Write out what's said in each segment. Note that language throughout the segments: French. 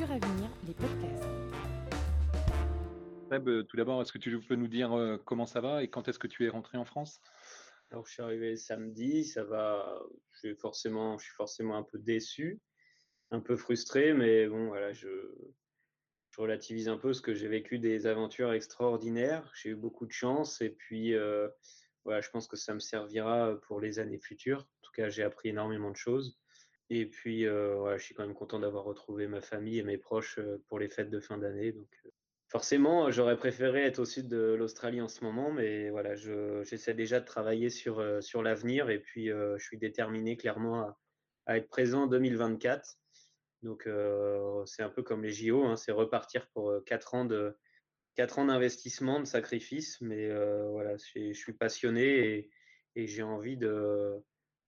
Sur Avenir, les podcasts. Seb, tout d'abord, est-ce que tu peux nous dire euh, comment ça va et quand est-ce que tu es rentré en France? Alors, je suis arrivé samedi, ça va. Je suis forcément, je suis forcément un peu déçu, un peu frustré, mais bon, voilà, je, je relativise un peu parce que j'ai vécu des aventures extraordinaires. J'ai eu beaucoup de chance et puis euh, voilà, je pense que ça me servira pour les années futures. En tout cas, j'ai appris énormément de choses. Et puis, voilà, je suis quand même content d'avoir retrouvé ma famille et mes proches pour les fêtes de fin d'année. Donc, forcément, j'aurais préféré être au sud de l'Australie en ce moment, mais voilà, j'essaie déjà de travailler sur, sur l'avenir et puis je suis déterminé clairement à, être présent en 2024. Donc, c'est un peu comme les JO, hein, c'est repartir pour quatre ans de quatre ans d'investissement, de sacrifice, mais voilà, je suis passionné et j'ai envie de,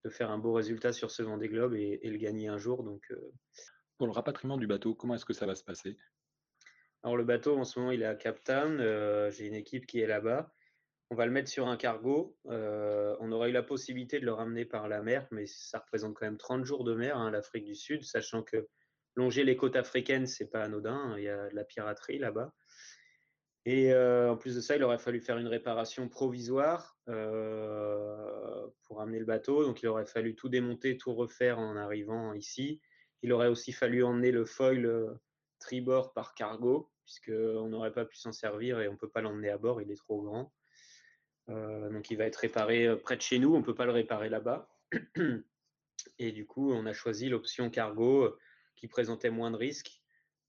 de, faire un beau résultat sur ce Vendée Globe et, et le gagner un jour. Donc, euh, pour le rapatriement du bateau, comment est-ce que ça va se passer? Alors le bateau en ce moment il est à Cape Town, euh, j'ai une équipe qui est là-bas. On va le mettre sur un cargo. Euh, on aurait eu la possibilité de le ramener par la mer, mais ça représente quand même 30 jours de mer, hein, l'Afrique du Sud, sachant que longer les côtes africaines, c'est pas anodin, hein, il y a de la piraterie là-bas. Et euh, en plus de ça, il aurait fallu faire une réparation provisoire euh, pour amener le bateau. Donc il aurait fallu tout démonter, tout refaire en arrivant ici. Il aurait aussi fallu emmener le foil euh, tribord par cargo, puisqu'on n'aurait pas pu s'en servir et on ne peut pas l'emmener à bord, il est trop grand. Donc il va être réparé près de chez nous, on ne peut pas le réparer là-bas. Et du coup, on a choisi l'option cargo qui présentait moins de risques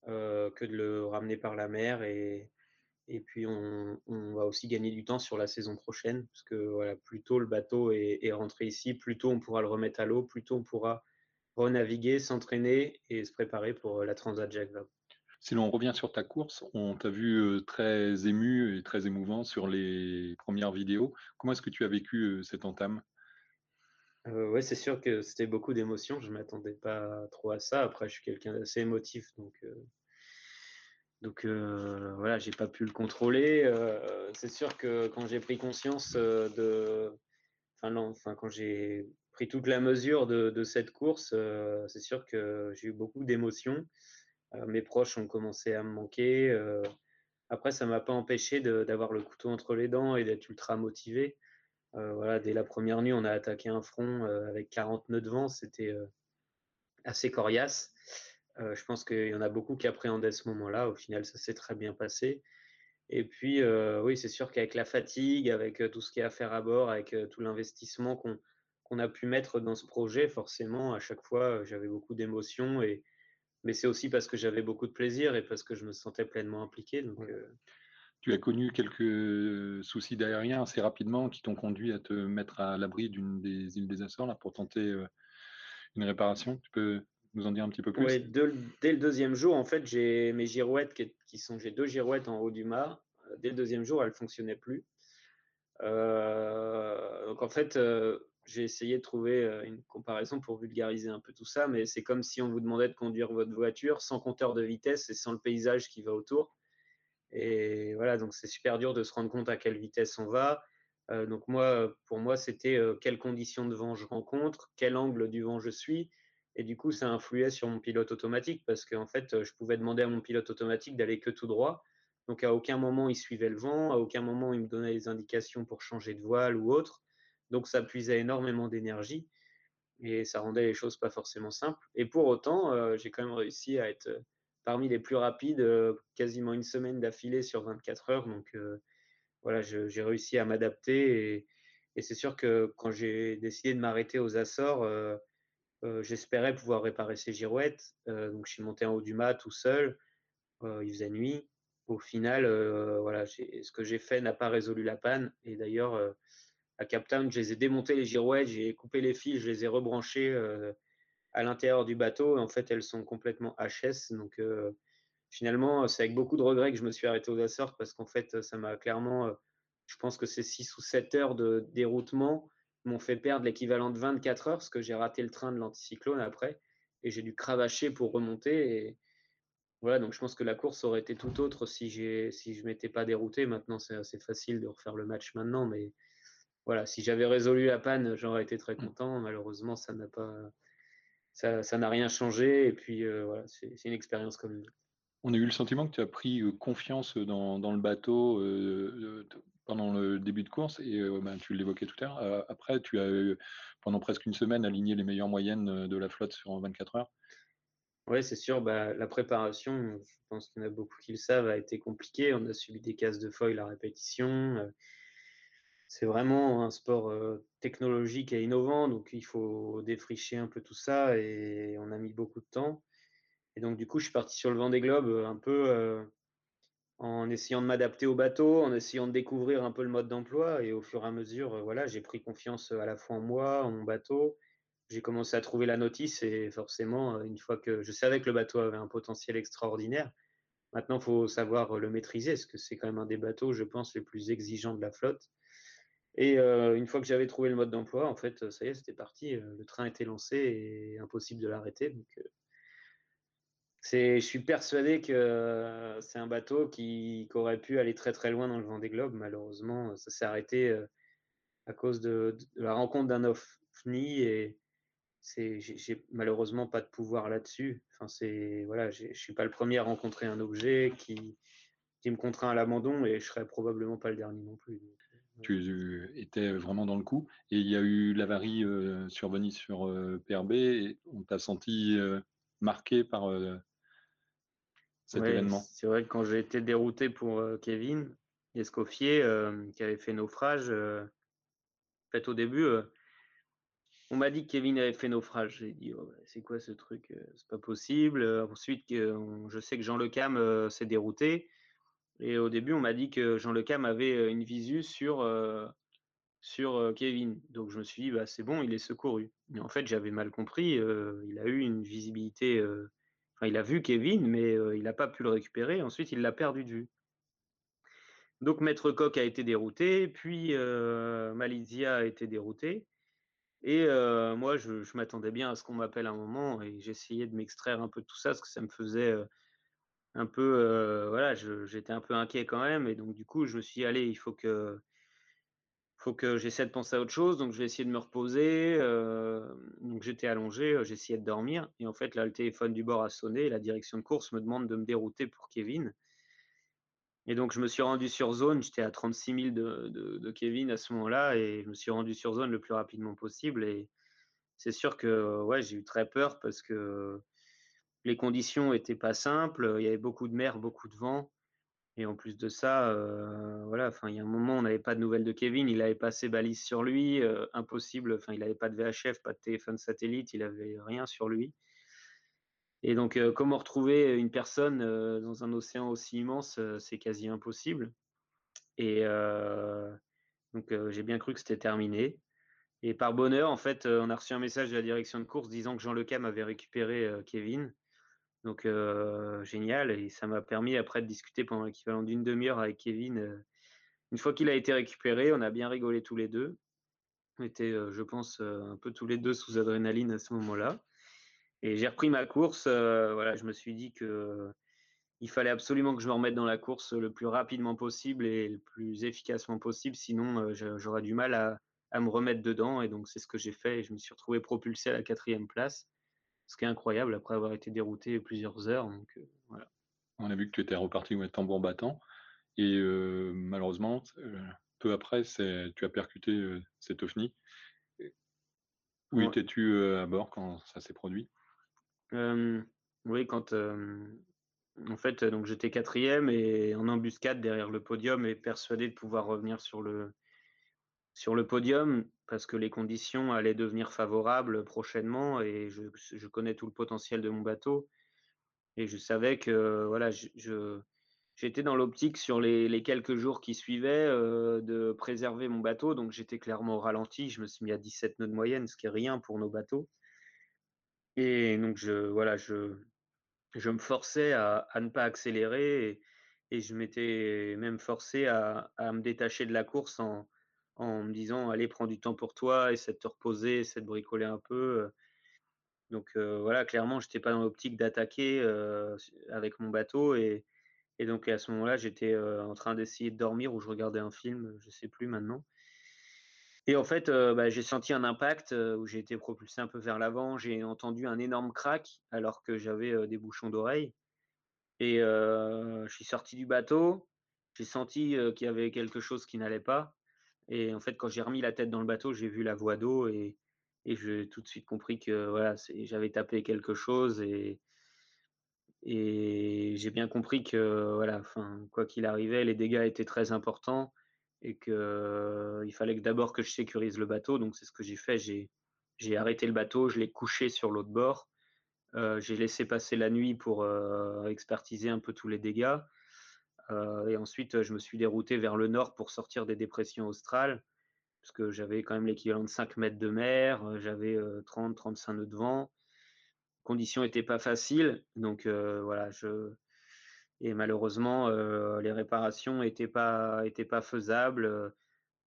que de le ramener par la mer. Et, et puis on, on, va aussi gagner du temps sur la saison prochaine, parce que voilà, plus tôt le bateau est, est rentré ici, plus tôt on pourra le remettre à l'eau, plus tôt on pourra renaviguer, s'entraîner et se préparer pour la Transat Jacques Vabre. Si l'on revient sur ta course, on t'a vu euh, très ému et très émouvant sur les premières vidéos. Comment est-ce que tu as vécu euh, cette entame? Euh, Ouais, c'est sûr que c'était beaucoup d'émotions. Je ne m'attendais pas trop à ça. Après, je suis quelqu'un d'assez émotif, donc, euh, donc euh, voilà, j'ai pas pu le contrôler. Euh, c'est sûr que quand j'ai pris conscience de, enfin non, enfin quand j'ai pris toute la mesure de, de cette course, c'est sûr que j'ai eu beaucoup d'émotions. Euh, mes proches ont commencé à me manquer. Euh, après, ça m'a pas empêché d'avoir le couteau entre les dents et d'être ultra motivé. Euh, voilà, dès la première nuit, on a attaqué un front avec 40 nœuds de vent. C'était assez coriace. Euh, je pense qu'il y en a beaucoup qui appréhendaient ce moment-là. Au final, ça s'est très bien passé. Et puis, euh, oui, c'est sûr qu'avec la fatigue, avec tout ce qu'il y a à faire à bord, avec tout l'investissement qu'on qu a pu mettre dans ce projet, forcément, à chaque fois, j'avais beaucoup d'émotions et, mais c'est aussi parce que j'avais beaucoup de plaisir et parce que je me sentais pleinement impliqué. Donc, euh... Tu as connu quelques soucis aériens assez rapidement qui t'ont conduit à te mettre à l'abri d'une des îles des Açores là, pour tenter euh, une réparation. Tu peux en dire un petit peu plus? Dès le deuxième jour, en fait, j'ai mes girouettes qui, sont, j'ai deux girouettes en haut du mât. Dès le deuxième jour, elles ne fonctionnaient plus. Euh, donc en fait, euh, j'ai essayé de trouver euh, une comparaison pour vulgariser un peu tout ça, mais c'est comme si on vous demandait de conduire votre voiture sans compteur de vitesse et sans le paysage qui va autour. Et voilà, donc c'est super dur de se rendre compte à quelle vitesse on va. Euh, donc moi, pour moi, c'était euh, quelles conditions de vent je rencontre, quel angle du vent je suis. Et du coup, ça influait sur mon pilote automatique parce qu'en fait, je pouvais demander à mon pilote automatique d'aller que tout droit. Donc à aucun moment il suivait le vent, à aucun moment il me donnait des indications pour changer de voile ou autre. Donc ça puisait énormément d'énergie et ça rendait les choses pas forcément simples. Et pour autant, euh, j'ai quand même réussi à être parmi les plus rapides, euh, quasiment une semaine d'affilée sur 24 heures. Donc euh, voilà, j'ai réussi à m'adapter et, et c'est sûr que quand j'ai décidé de m'arrêter aux Açores, euh, euh, j'espérais pouvoir réparer ces girouettes. donc je suis monté en haut du mât tout seul. il faisait nuit. Au final, voilà, ce que j'ai fait n'a pas résolu la panne. Et d'ailleurs, à Cap Town, je les ai démontés les girouettes, j'ai coupé les fils, je les ai rebranchés euh, à l'intérieur du bateau. En fait, elles sont complètement HS. Donc, finalement, c'est avec beaucoup de regrets que je me suis arrêté aux Açores parce qu'en fait, ça m'a clairement, je pense que ces 6 ou 7 heures de déroutement m'ont fait perdre l'équivalent de 24 heures parce que j'ai raté le train de l'anticyclone après et j'ai dû cravacher pour remonter. Et voilà, donc je pense que la course aurait été tout autre si, si je m'étais pas dérouté. Maintenant, c'est assez facile de refaire le match maintenant, mais voilà, si j'avais résolu la panne, j'aurais été très content. Malheureusement, ça n'a pas, ça ça n'a rien changé et puis, heu, voilà, c'est une expérience comme une. On a eu le sentiment que tu as pris, heu, confiance, dans dans le bateau, t pendant le début de course et ben, tu l'évoquais tout à l'heure, heu, après tu as, heu, pendant presque une semaine aligné les meilleures moyennes, de la flotte sur 24 heures. Ouais, c'est sûr, bah, la préparation, je pense qu'il y en a beaucoup qui le savent, a été compliquée. On a subi des casses de foil à répétition, c'est vraiment un sport, technologique et innovant, donc il faut défricher un peu tout ça et on a mis beaucoup de temps et donc du coup, je suis parti sur le Vendée Globe, heu, un peu, en essayant de m'adapter au bateau, en essayant de découvrir un peu le mode d'emploi. Et au fur et à mesure, heu, voilà, j'ai pris confiance, heu, à la fois en moi, en mon bateau. J'ai commencé à trouver la notice et forcément, heu, une fois que je savais que le bateau avait un potentiel extraordinaire, maintenant, il faut savoir, le maîtriser, parce que c'est quand même un des bateaux, je pense, les plus exigeants de la flotte. Et une fois que j'avais trouvé le mode d'emploi, en fait, ça y est, c'était parti, le train était lancé et impossible de l'arrêter je suis persuadé que c'est un bateau qui aurait pu aller très, très loin dans le Vendée Globe. Malheureusement, heu, ça s'est arrêté, heu, à cause de la rencontre d'un ovni et j'ai malheureusement pas de pouvoir là-dessus. Enfin, c'est voilà, je suis pas le premier à rencontrer un objet qui qui me contraint à l'abandon et je serai probablement pas le dernier non plus. Tu étais vraiment dans le coup et il y a eu l'avarie, heu, survenue sur, heu, PRB et on t'a senti, marqué par, cet Ouais, événement? c'est vrai que quand j'ai été dérouté pour, heu, Kevin Escoffier, hem, qui avait fait naufrage, heu, en fait, au début, on m'a dit que Kevin avait fait naufrage. J'ai dit: «Oh, c'est quoi ce truc, c'est pas possible», ensuite on je sais que Jean Le Cam, s'est dérouté et au début, on m'a dit que Jean Le Cam avait, une visu sur, Kevin. Donc je me suis dit: «Bah, c'est bon, il est secouru». Mais en fait, j'avais mal compris, il a eu une visibilité, il a vu Kevin, mais heu, il a pas pu le récupérer. Ensuite, il l'a perdu de vue. Donc Maître Coq a été dérouté, puis, heu, Malizia a été dérouté et heu, moi, je m'attendais bien à ce qu'on m'appelle un moment et j'essayais de m'extraire un peu de tout ça, parce que ça me faisait, un peu, voilà, j'étais un peu inquiet quand même et donc du coup, je me suis dit: «Allez, il faut que faut que j'essaie de penser à autre chose», donc je vais essayer de me reposer, hem, donc j'étais allongé, heu, j'essayais de dormir et en fait, là, le téléphone du bord a sonné et la direction de course me demande de me dérouter pour Kevin. Et donc je me suis rendu sur zone, j'étais à 36 milles de de de Kevin à ce moment-là et je me suis rendu sur zone le plus rapidement possible et c'est sûr que, ouais, j'ai eu très peur parce que les conditions étaient pas simples, il y avait beaucoup de mer, beaucoup de vent et en plus de ça, heu, voilà, enfin, il y a un moment, on n'avait pas de nouvelles de Kevin, il avait pas ses balises sur lui, heu, impossible, enfin, il avait pas de VHF, pas de téléphone satellite, il avait rien sur lui. Et donc heu, comment retrouver une personne, dans un océan aussi immense, c'est quasi impossible. Et donc j'ai bien cru que c'était terminé. Et par bonheur, en fait, on a reçu un message de la direction de course disant que Jean Le Cam avait récupéré, Kevin. Donc génial et ça m'a permis après de discuter pendant l'équivalent d'une demi heure avec Kevin, une fois qu'il a été récupéré, on a bien rigolé tous les 2. On était, je pense, un peu tous les 2 sous adrénaline à ce moment-là et j'ai repris ma course, voilà, je me suis dit que il fallait absolument que je me remette dans la course, le plus rapidement possible et le plus efficacement possible, sinon, j'aurais du mal à à me remettre dedans et donc c'est ce que j'ai fait et je me suis retrouvé propulsé à la 4e place, ce qui est incroyable après avoir été dérouté plusieurs heures donc voilà. On a vu que tu étais reparti, ouais, tambour battant et heu, malheureusement, peu après, tu as percuté, heu, cet ovni et où Ouais. étais-tu, à bord quand ça s'est produit? Oui, quand, en fait, donc j'étais 4e et en embuscade derrière le podium et persuadé de pouvoir revenir sur le sur le podium parce que les conditions allaient devenir favorables prochainement et je connais tout le potentiel de mon bateau et je savais que, voilà, je j'étais dans l'optique sur les quelques jours qui suivaient, heu, de préserver mon bateau donc j'étais clairement au ralenti. Je me suis mis à 17 nœuds de moyenne, ce qui est rien pour nos bateaux et donc je voilà, je Je me forçais à à ne pas accélérer et et je m'étais même forcé à à me détacher de la course en en me disant: «Allez, prends du temps pour toi, essaie de te reposer, essaie de bricoler un peu», donc voilà, clairement, j'étais pas dans l'optique d'attaquer, avec mon bateau et donc à ce moment-là, j'étais, heu, en train d'essayer de dormir ou je regardais un film, je sais plus maintenant Et en fait, bah, j'ai senti un impact, où j'ai été propulsé un peu vers l'avant. J'ai entendu un énorme crack alors que j'avais, des bouchons d'oreille et je suis sorti du bateau. J'ai senti, qu'il y avait quelque chose qui n'allait pas et en fait, quand j'ai remis la tête dans le bateau, j'ai vu la voie d'eau et j'ai tout de suite compris que voilà, j'avais tapé quelque chose et j'ai bien compris que voilà, enfin, quoi qu'il arrivait, les dégâts étaient très importants et que il fallait d'abord que je sécurise le bateau. Donc c'est ce que j'ai fait. J'ai arrêté le bateau, je l'ai couché sur l'autre bord. Heu, j'ai laissé passer la nuit pour, heu, expertiser un peu tous les dégâts. Heu et ensuite, je me suis dérouté vers le nord pour sortir des dépressions australes, parce que j'avais quand même l'équivalent de 5 mètres de mer, heu, j'avais, 30-35 nœuds de vent. Conditions étaient pas faciles, donc voilà, je et malheureusement, heu, les réparations étaient pas étaient pas faisables,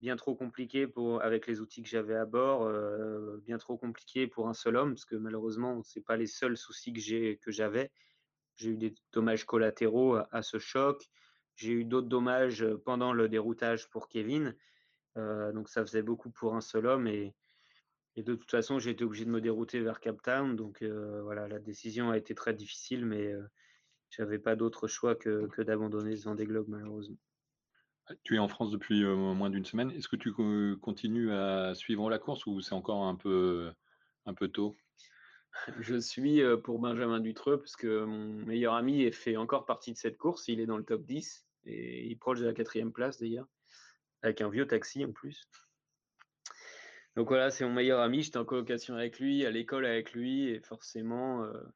bien trop compliquées pour avec les outils que j'avais à bord, bien trop compliqué pour un seul homme, parce que malheureusement, c'est pas les seuls soucis que j'avais. J'ai eu des dommages collatéraux à ce choc. J'ai eu d'autres dommages, pendant le déroutage pour Kevin, donc ça faisait beaucoup pour un seul homme et et de toute façon, j'ai été obligé de me dérouter vers Cape Town, donc voilà, la décision a été très difficile, mais heu, j'avais pas d'autre choix que que d'abandonner ce Vendée Globe malheureusement. Tu es en France depuis, moins d'une semaine. Est-ce que tu co continues à suivre la course ou c'est encore un peu, un peu tôt? Je suis, pour Benjamin Dutreux parce que mon meilleur ami fait encore partie de cette course. Il est dans le top 10 et il est proche de la quatrième place d'ailleurs, avec un vieux taxi en plus. Donc voilà, c'est mon meilleur ami, j'étais en colocation avec lui, à l'école avec lui et forcément, heu,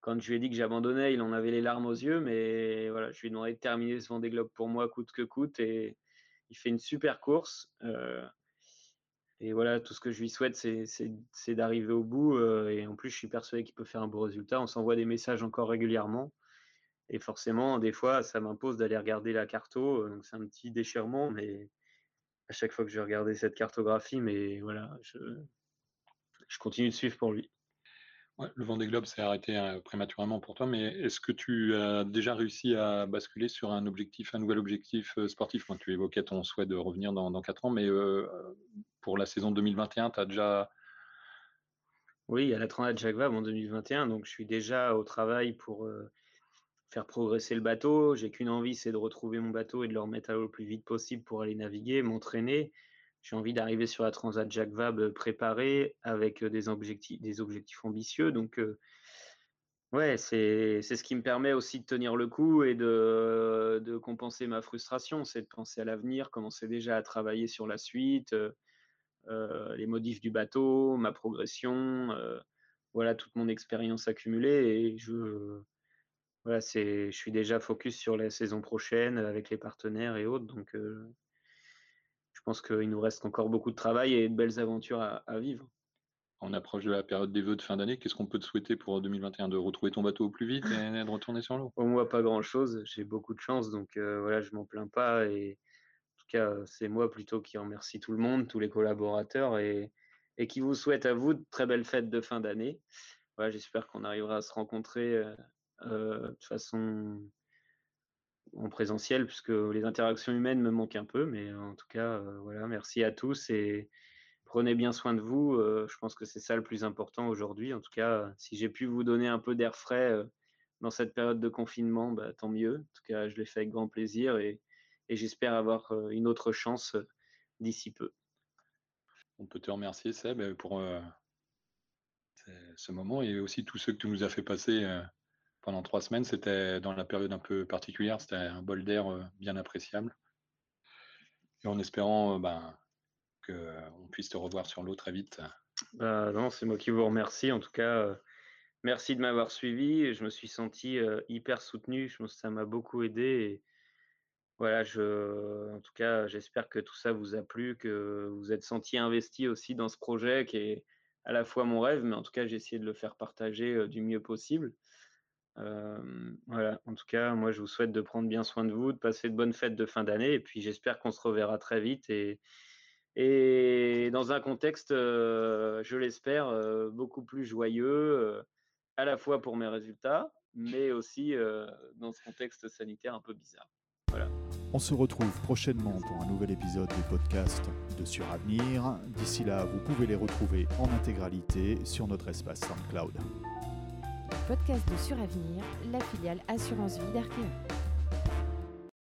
quand je lui ai dit que j'abandonnais, il en avait les larmes aux yeux, mais voilà, je lui ai demandé de terminer ce Vendée Globe pour moi coûte que coûte et il fait une super course, heu et voilà, tout ce que je lui souhaite, c'est d'arriver au bout, heu et en plus, je suis persuadé qu'il peut faire un beau résultat. On s'envoie des messages encore régulièrement et forcément, des fois, ça m'impose d'aller regarder la carto, donc c'est un petit déchirement, mais à chaque fois que je vais regarder cette cartographie, mais voilà, je je continue de suivre pour lui. Ouais, le Vendée Globe s'est arrêté, heu, prématurément pour toi, mais est-ce que tu as déjà réussi à basculer sur un objectif un nouvel objectif, heu, sportif? Quand tu évoquais ton souhait de revenir dans dans 4 ans, mais, heu, pour la saison 2021, tu as déjà Oui, il y a la Transat Jacques Vabre en 2021, donc je suis déjà au travail pour, faire progresser le bateau. J'ai qu'une envie, c'est de retrouver mon bateau et de le remettre à l'eau le plus vite possible pour aller naviguer, m'entraîner. J'ai envie d'arriver sur la Transat Jacques Vabre, heu, préparé avec, heu, des objectifs des objectifs ambitieux donc heu, ouais, c'est ce qui me permet aussi de tenir le coup et de de compenser ma frustration. C'est de penser à l'avenir, commencer déjà à travailler sur la suite, heu, les modifs du bateau, ma progression, voilà toute mon expérience accumulée et je voilà, c'est je suis déjà focus sur la saison prochaine avec les partenaires et autres donc je pense qu'il nous reste encore beaucoup de travail et de belles aventures à à vivre. on approche de la période des vœux de fin d'année, qu'est-ce qu'on peut te souhaiter pour 2021? De retrouver ton bateau au plus vite et de retourner sur l'eau? Pour moi, pas grand-chose, j'ai beaucoup de chance donc heu, voilà, je m'en plains pas et en tout cas, c'est moi plutôt qui remercie tout le monde, tous les collaborateurs et et qui vous souhaite à vous de très belles fêtes de fin d'année. Voilà, j'espère qu'on arrivera à se rencontrer, de façon en présentiel puisque les interactions humaines me manquent un peu mais en tout cas, heu, voilà, merci à tous et prenez bien soin de vous, heu, je pense que c'est ça le plus important aujourd'hui. En tout cas, si j'ai pu vous donner un peu d'air frais, dans cette période de confinement, bah, tant mieux. En tout cas, je l'ai fait avec grand plaisir et et j'espère avoir, une autre chance, d'ici peu. On peut te remercier Seb, pour, ce moment et aussi tous ceux que tu nous as fait passer, pendant 3 semaines. C'était dans la période un peu particulière, c'était un bol d'air, heu, bien appréciable et en espérant, heu, ben, qu'on puisse te revoir sur l'eau très vite. Bah, non, c'est moi qui vous remercie. En tout cas, heu, merci de m'avoir suivi je me suis senti, hyper soutenu. Je pense que ça m'a beaucoup aidé voilà, en tout cas, j'espère que tout ça vous a plu, que vous êtes senti investi aussi dans ce projet qui est à la fois mon rêve, mais en tout cas, j'ai essayé de le faire partager, du mieux possible. Voilà, en tout cas, moi, je vous souhaite de prendre bien soin de vous, de passer de bonnes fêtes de fin d'année et puis j'espère qu'on se reverra très vite et dans un contexte, je l'espère, beaucoup plus joyeux, à la fois pour mes résultats, mais aussi, dans ce contexte sanitaire un peu bizarre. Voilà. On se retrouve prochainement pour un nouvel épisode des podcasts de Suravenir. D'ici là, vous pouvez les retrouver en intégralité sur notre espace SoundCloud. Podcast de Suravenir, la filiale Assurance Vie d'Arkea.